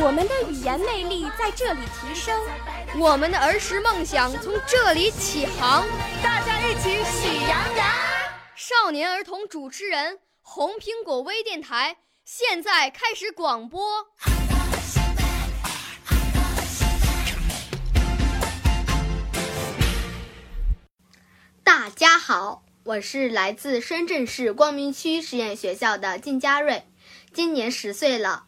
我们的语言魅力在这里提升，我们的儿时梦想从这里起航。大家一起喜羊羊。少年儿童主持人，红苹果微电台现在开始广播。大家好，我是来自深圳市光明区实验学校的靳佳瑞，今年十岁了。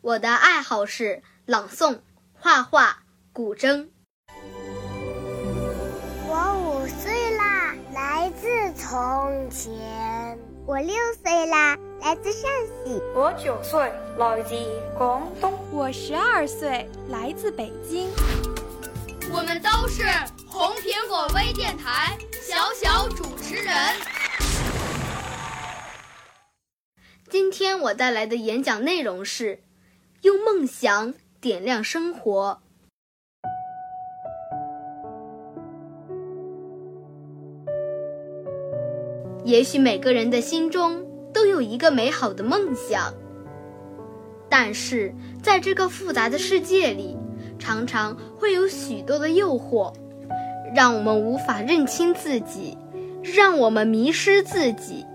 我的爱好是朗诵、画画、古筝。我五岁啦，来自从前。我六岁啦，来自陕西。我九岁，来自广东。我十二岁，来自北京。我们都是红苹果微电台小小主持人。今天我带来的演讲内容是。用梦想点亮生活。也许每个人的心中都有一个美好的梦想，但是在这个复杂的世界里，常常会有许多的诱惑，让我们无法认清自己，让我们迷失自己。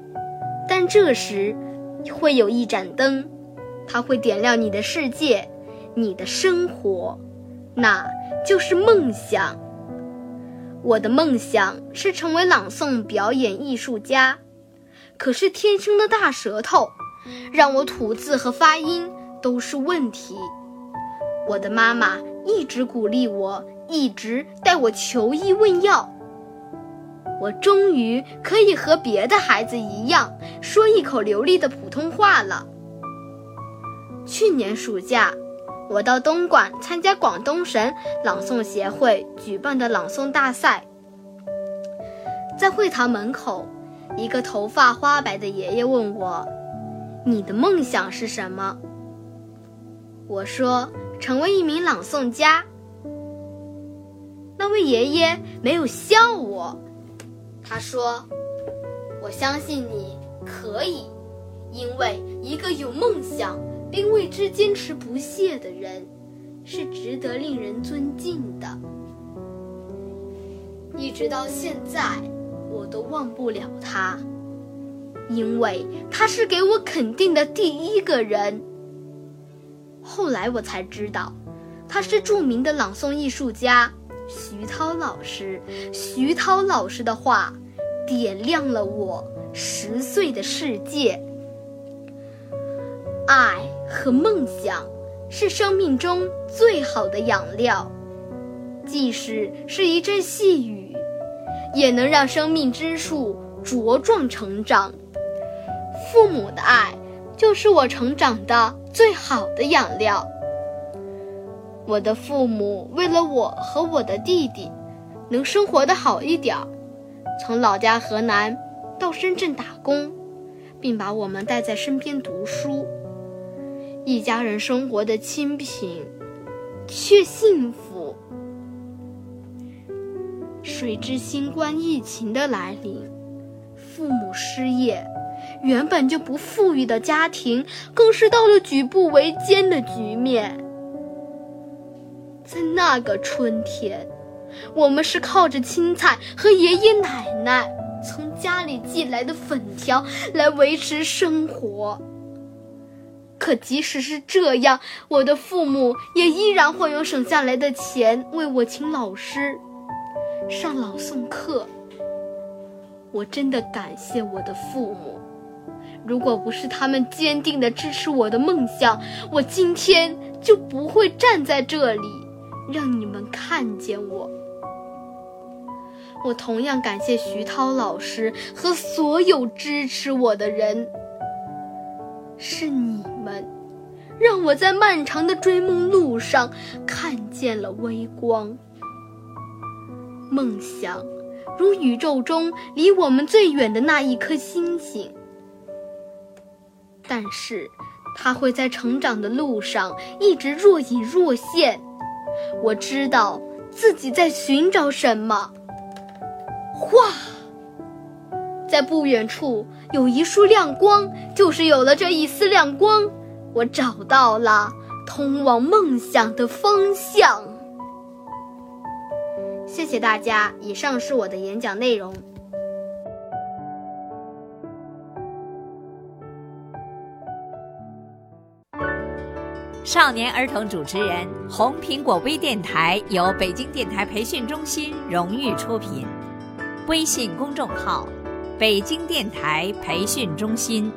但这时，会有一盏灯。它会点亮你的世界，你的生活，那就是梦想。我的梦想是成为朗诵表演艺术家，可是天生的大舌头，让我吐字和发音都是问题。我的妈妈一直鼓励我，一直带我求医问药。我终于可以和别的孩子一样，说一口流利的普通话了。去年暑假，我到东莞参加广东省朗诵协会举办的朗诵大赛。在会堂门口，一个头发花白的爷爷问我：“你的梦想是什么？”我说：“成为一名朗诵家。”那位爷爷没有笑我，他说：“我相信你可以，因为一个有梦想。”并为之坚持不懈的人，是值得令人尊敬的。一直到现在，我都忘不了他，因为他是给我肯定的第一个人。后来我才知道，他是著名的朗诵艺术家徐涛老师。徐涛老师的话，点亮了我十岁的世界。爱。和梦想是生命中最好的养料，即使是一阵细雨，也能让生命之树茁壮成长。父母的爱就是我成长的最好的养料。我的父母为了我和我的弟弟能生活的好一点，从老家河南到深圳打工，并把我们带在身边读书。一家人生活的清贫，却幸福。谁知新冠疫情的来临，父母失业，原本就不富裕的家庭更是到了举步维艰的局面。在那个春天，我们是靠着青菜和爷爷奶奶从家里寄来的粉条来维持生活。可即使是这样，我的父母也依然会用省下来的钱为我请老师上朗诵课。我真的感谢我的父母，如果不是他们坚定的支持我的梦想，我今天就不会站在这里让你们看见我。我同样感谢徐涛老师和所有支持我的人。是你们，让我在漫长的追梦路上看见了微光。梦想，如宇宙中离我们最远的那一颗星星，但是它会在成长的路上一直若隐若现。我知道自己在寻找什么。哗，在不远处有一束亮光，就是有了这一丝亮光，我找到了通往梦想的方向。谢谢大家，以上是我的演讲内容。少年儿童主持人，红苹果微电台由北京电台培训中心荣誉出品，微信公众号：北京电台培训中心。